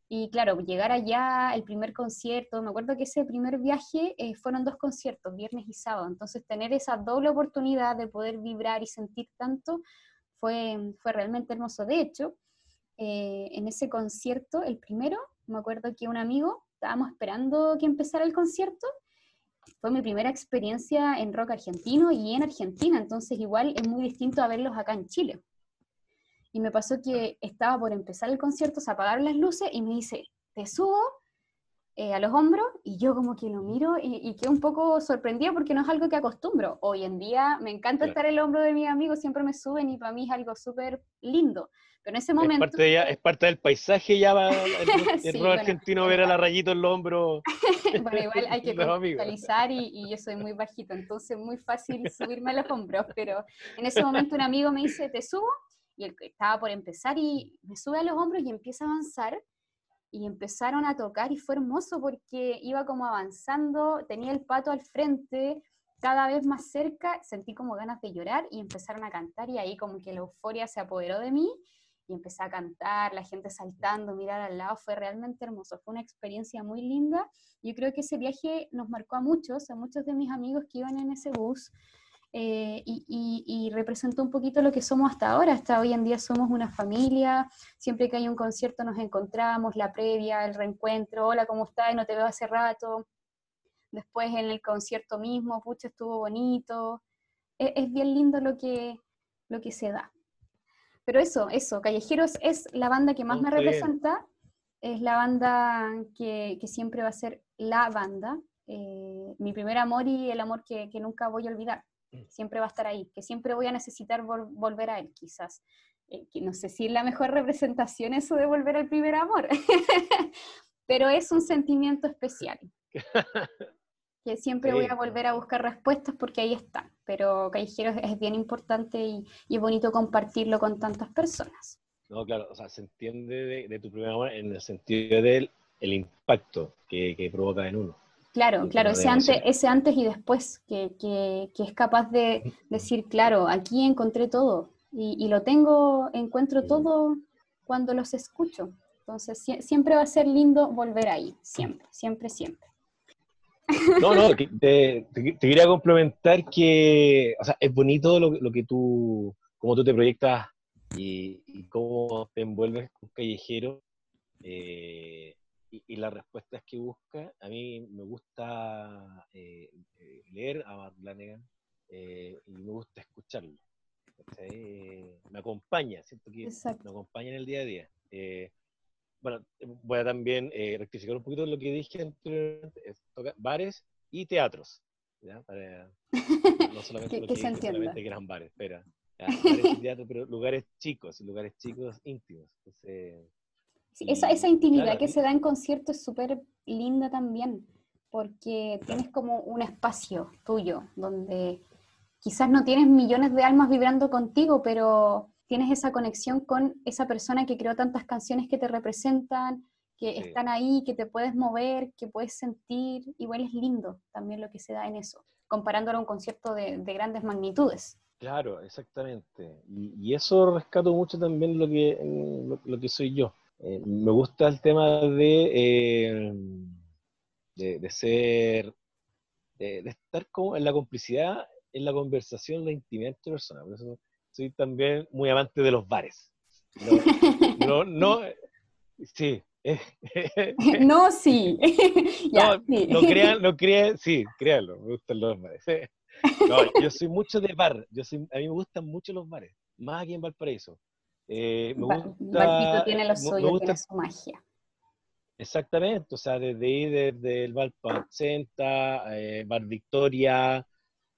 Y claro, llegar allá, el primer concierto, me acuerdo que ese primer viaje eh, fueron dos conciertos, viernes y sábado, entonces tener esa doble oportunidad de poder vibrar y sentir tanto fue, fue realmente hermoso. De hecho, eh, en ese concierto, el primero, me acuerdo que un amigo, estábamos esperando que empezara el concierto, fue mi primera experiencia en rock argentino y en Argentina, entonces igual es muy distinto a verlos acá en Chile. Y me pasó que estaba por empezar el concierto, se apagaron las luces y me dice, te subo eh, a los hombros y yo como que lo miro y, y quedo un poco sorprendida porque no es algo que acostumbro. Hoy en día me encanta estar en el hombro de mis amigos, siempre me suben y para mí es algo súper lindo. Pero en ese momento... Es parte, es parte del paisaje ya va el, argentino ver a la rayito en los hombros. bueno, igual hay que contextualizar y, y, yo soy muy bajito, entonces muy fácil subirme a los hombros, pero en ese momento un amigo me dice, ¿te subo? Y él estaba por empezar y me sube a los hombros y empieza a avanzar y empezaron a tocar y fue hermoso porque iba como avanzando, tenía el pato al frente, cada vez más cerca, sentí como ganas de llorar y empezaron a cantar y ahí como que la euforia se apoderó de mí y empecé a cantar, la gente saltando, mirar al lado, fue realmente hermoso, fue una experiencia muy linda. Yo creo que ese viaje nos marcó a muchos, a muchos de mis amigos que iban en ese bus, eh, y, representó un poquito lo que somos hasta ahora. Hasta hoy en día somos una familia, siempre que hay un concierto nos encontramos, la previa, el reencuentro, hola, ¿cómo estás? No te veo hace rato. Después en el concierto mismo, pucha, estuvo bonito. E, es, bien lindo lo que, lo que se da. Pero eso, eso, Callejeros es la banda que más me representa, es la banda que, siempre va a ser la banda, eh, mi primer amor y el amor que nunca voy a olvidar. Siempre va a estar ahí, que siempre voy a necesitar volver a él, quizás. Eh, no sé si es la mejor representación eso de volver al primer amor, pero es un sentimiento especial. que siempre voy a volver a buscar respuestas porque ahí están, pero Callejeros es bien importante y, es bonito compartirlo con tantas personas. No, claro, o sea, se entiende de, tu primer amor en el sentido del el impacto que provoca en uno. Claro, claro, ese antes, ese antes y después, que, que, que, es capaz de decir, claro, aquí encontré todo y, lo tengo, encuentro todo cuando los escucho. Entonces, siempre va a ser lindo volver ahí, siempre, siempre, siempre. No, no, te, te, quería complementar que, o sea, es bonito lo, lo que tú, cómo tú te proyectas y, y cómo te envuelves con callejero. Eh, y, las respuestas que busca, a mí me gusta eh, eh, leer a Matt eh, y me gusta escucharlo. me acompaña, siento que me acompaña en el día a día. bueno, voy a también rectificar un poquito lo que dije anteriormente, bares y teatros. ¿ya? no solamente lo que, dije, solamente que eran bares, espera. pero lugares chicos, lugares chicos íntimos. Entonces, esa, esa intimidad que se da en concierto es súper linda también, porque tienes como un espacio tuyo donde quizás no tienes millones de almas vibrando contigo, pero tienes esa conexión con esa persona que creó tantas canciones que te representan, que están ahí, que te puedes mover, que puedes sentir. Igual es lindo también lo que se da en eso, comparándolo a un concierto de, grandes magnitudes. Claro, exactamente. Y, eso rescato mucho también lo que, lo que soy yo. Eh, me gusta el tema de, eh, de, ser, de, estar como en la complicidad, en la conversación, la intimidad entre personas. Por eso soy también muy amante de los bares. No, no, sí. no, sí. no, no, crean, no crean, sí, créanlo, me gustan los bares. No, yo soy mucho de bar, yo soy, a mí me gustan mucho los bares, más aquí en Valparaíso. Eh, me gusta, tiene lo suyo, tiene su magia. Exactamente, o sea, desde ahí, desde el Bar Pacenta, eh, Bar Victoria,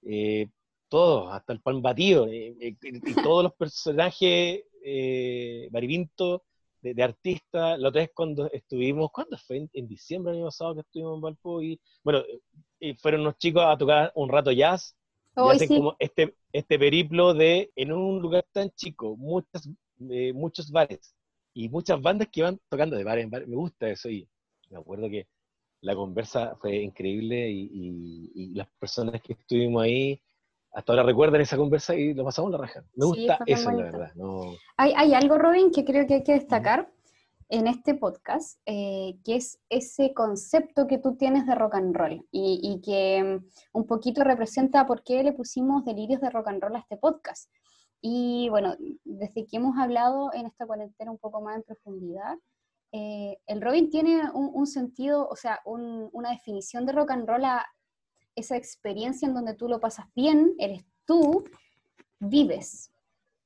eh, todos, hasta el Pan Batido, eh, eh, y todos los personajes eh, de, de artistas. La otra vez cuando estuvimos, ¿cuándo fue? En, diciembre del año pasado que estuvimos en Valpo y, bueno, y fueron unos chicos a tocar un rato jazz. y hacen como este, este periplo de, en un lugar tan chico, muchas muchos bares y muchas bandas que van tocando de bar en bar. Me gusta eso y me acuerdo que la conversa fue increíble y, las personas que estuvimos ahí hasta ahora recuerdan esa conversa y lo pasamos la raja. Me gusta eso, la verdad. Hay, hay, algo, Robin, que creo que hay que destacar en este podcast, eh, que es ese concepto que tú tienes de rock and roll y, y que mm, un poquito representa por qué le pusimos delirios de rock and roll a este podcast. Y bueno, desde que hemos hablado en esta cuarentena un poco más en profundidad, eh, el Robin tiene un, sentido, o sea, una definición de rock and roll a esa experiencia en donde tú lo pasas bien, eres tú, vives.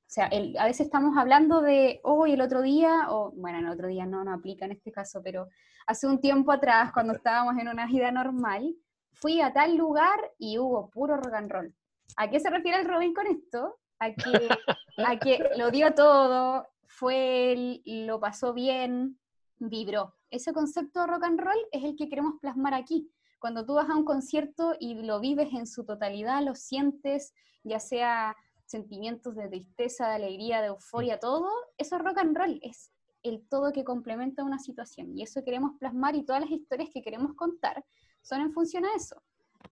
O sea, a veces estamos hablando de hoy, el otro día, o bueno, el otro día no, no aplica en este caso, pero hace un tiempo atrás, cuando estábamos en una vida normal, fui a tal lugar y hubo puro rock and roll. ¿A qué se refiere el Robin con esto? A que, a que lo dio todo, fue, lo pasó bien, vibró. Ese concepto de rock and roll es el que queremos plasmar aquí. Cuando tú vas a un concierto y lo vives en su totalidad, lo sientes, ya sea sentimientos de tristeza, de alegría, de euforia, todo, eso es rock and roll, es el todo que complementa una situación. Y eso queremos plasmar y todas las historias que queremos contar son en función a eso.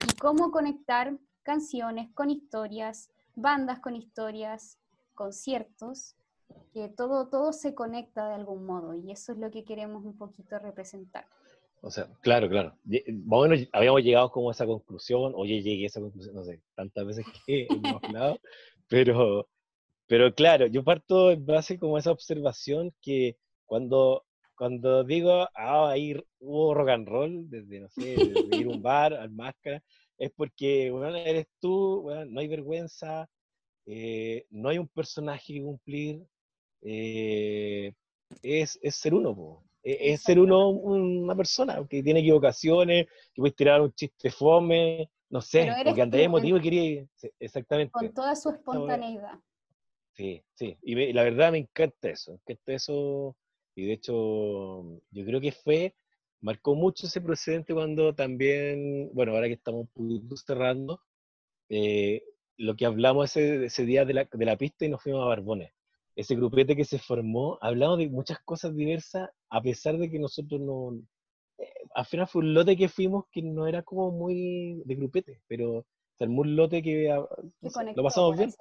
Y cómo conectar canciones con historias, bandas con historias, conciertos, que todo, todo se conecta de algún modo y eso es lo que queremos un poquito representar. O sea, claro, claro. Bueno, habíamos llegado como a esa conclusión, oye, llegué a esa conclusión, no sé, tantas veces que hemos hablado, pero, pero claro, yo parto en base como esa observación que cuando, cuando digo, ah, ahí hubo rock and roll, desde, no sé, desde ir a un bar, al máscara, es porque, bueno, eres tú, bueno, no hay vergüenza, eh, no hay un personaje que cumplir, eh, es, es, ser uno, e, Es, ser uno una persona que tiene equivocaciones, que puede tirar un chiste fome, no sé, porque antes emotivo y quería. Exactamente. Con toda su espontaneidad. Sí, sí. Y, la verdad me encanta eso. Me encanta eso. Y de hecho, yo creo que fue. Marcó mucho ese precedente cuando también, bueno, ahora que estamos cerrando, eh, lo que hablamos ese, ese día de la, de la pista y nos fuimos a Barbones ese grupete que se formó, hablamos de muchas cosas diversas, a pesar de que nosotros no... Eh, al final fue un lote que fuimos que no era como muy de grupete, pero se un lote que, ah, lo pasamos bien.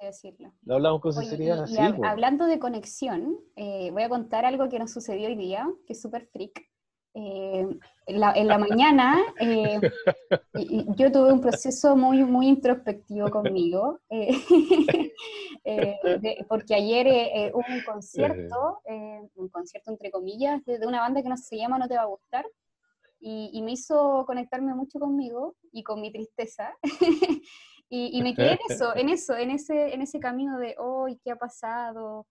Lo hablamos con sinceridad. Y, hablando de conexión, eh, voy a contar algo que nos sucedió hoy día, que es súper freak. Eh, en, la, mañana eh, yo tuve un proceso muy, muy introspectivo conmigo, eh, porque ayer hubo un concierto, un concierto entre comillas, de, una banda que no se llama No Te Va a Gustar, y, me hizo conectarme mucho conmigo y con mi tristeza. y, y, me quedé en eso, en eso, en ese, en ese camino de, hoy ¿qué ha pasado?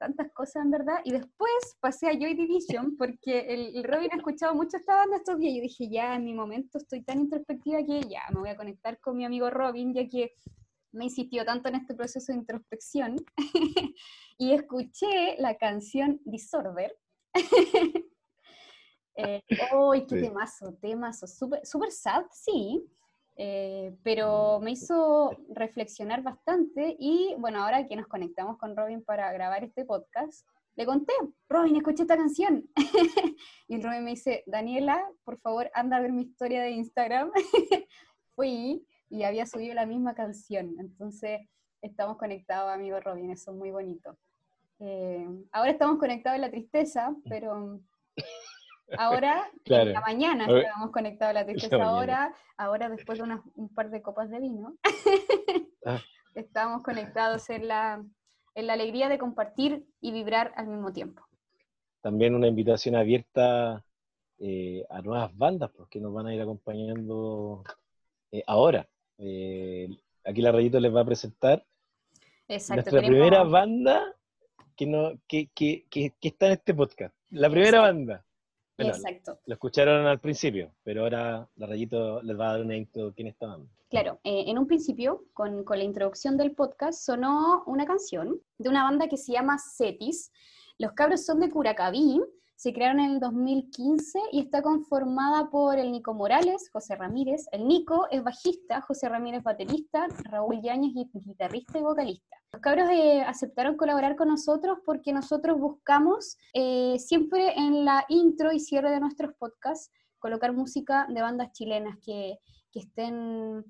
Tantas cosas en verdad. Y después pasé a Joy Division porque el, Robin ha escuchado mucho esta banda estos días. Y yo dije, ya, en mi momento estoy tan introspectiva que ya me voy a conectar con mi amigo Robin, ya que me insistió tanto en este proceso de introspección. y escuché la canción Disorder. eh, ¡Oh, qué temazo! Temazo, súper super sad, sí, eh, pero me hizo reflexionar bastante y bueno, ahora que nos conectamos con Robin para grabar este podcast, le conté, Robin, escuché esta canción. y Robin me dice, Daniela, por favor, anda a ver mi historia de Instagram. Fui y había subido la misma canción. Entonces, estamos conectados, amigo Robin, eso es muy bonito. Eh, ahora estamos conectados en la tristeza, pero Ahora, en la mañana estábamos conectados a la tristeza. Ahora, ahora después de un par de copas de vino, ah. estamos conectados en la, en la alegría de compartir y vibrar al mismo tiempo. También una invitación abierta eh, a nuevas bandas, porque nos van a ir acompañando eh, ahora. Eh, aquí la Rayito les va a presentar nuestra primera banda que, no, que, que, que, está en este podcast. La primera banda. Exacto. Lo escucharon al principio, pero ahora la Rayito les va a dar un intro quién estaban. Claro, eh, en un principio, con, con, la introducción del podcast, sonó una canción de una banda que se llama Cetis. Los cabros son de Curacaví se crearon en el 2015 y está conformada por el Nico Morales, José Ramírez. El Nico es bajista, José Ramírez baterista, Raúl Yáñez guitarrista y vocalista. Los cabros eh, aceptaron colaborar con nosotros porque nosotros buscamos eh, siempre en la intro y cierre de nuestros podcasts colocar música de bandas chilenas que, que estén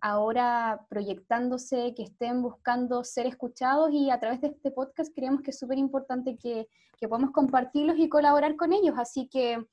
ahora proyectándose, que estén buscando ser escuchados y a través de este podcast creemos que es súper importante que, que podamos compartirlos y colaborar con ellos. Así que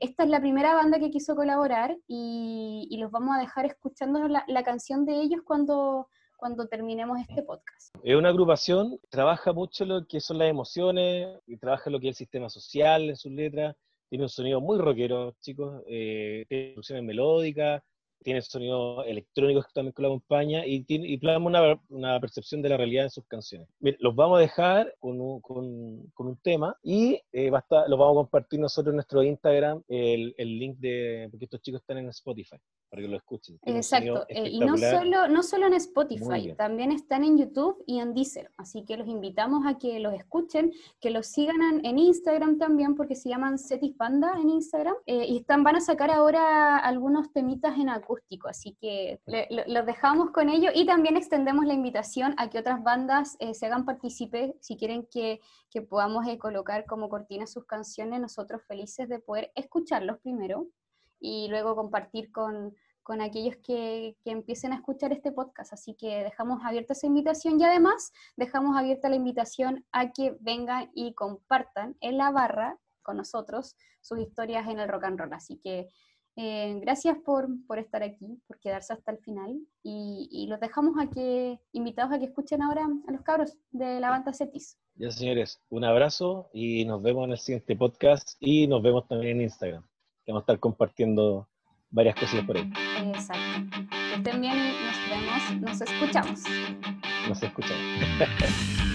esta es la primera banda que quiso colaborar y, y los vamos a dejar escuchando la, la, canción de ellos cuando, cuando terminemos este podcast. Es una agrupación, trabaja mucho lo que son las emociones, y trabaja lo que es el sistema social en sus letras, tiene un sonido muy rockero, chicos, eh, tiene producciones melódicas, tiene sonido electrónico también que lo acompaña y, tiene, y plasma una, una, percepción de la realidad en sus canciones. los vamos a dejar con un, con, con un tema y eh, va a lo vamos a compartir nosotros en nuestro Instagram, el, el, link de, porque estos chicos están en Spotify, para que lo escuchen. Exacto, eh, y no solo, no solo en Spotify, también están en YouTube y en Deezer, así que los invitamos a que los escuchen, que los sigan en, Instagram también, porque se llaman Setis Panda en Instagram, eh, y están, van a sacar ahora algunos temitas en acústico, así que los dejamos con ello y también extendemos la invitación a que otras bandas eh, se hagan partícipe si quieren que, que podamos eh, colocar como cortina sus canciones, nosotros felices de poder escucharlos primero y luego compartir con, con aquellos que, que, empiecen a escuchar este podcast. Así que dejamos abierta esa invitación y además dejamos abierta la invitación a que vengan y compartan en la barra con nosotros sus historias en el rock and roll. Así que eh, gracias por, por, estar aquí, por quedarse hasta el final y, los dejamos a que, invitados a que escuchen ahora a los cabros de la banda Cetis. Ya señores, un abrazo y nos vemos en el siguiente podcast y nos vemos también en Instagram, vamos a estar compartiendo varias cosas por ahí. Exacto. Que estén bien, nos vemos, nos escuchamos. Nos escuchamos.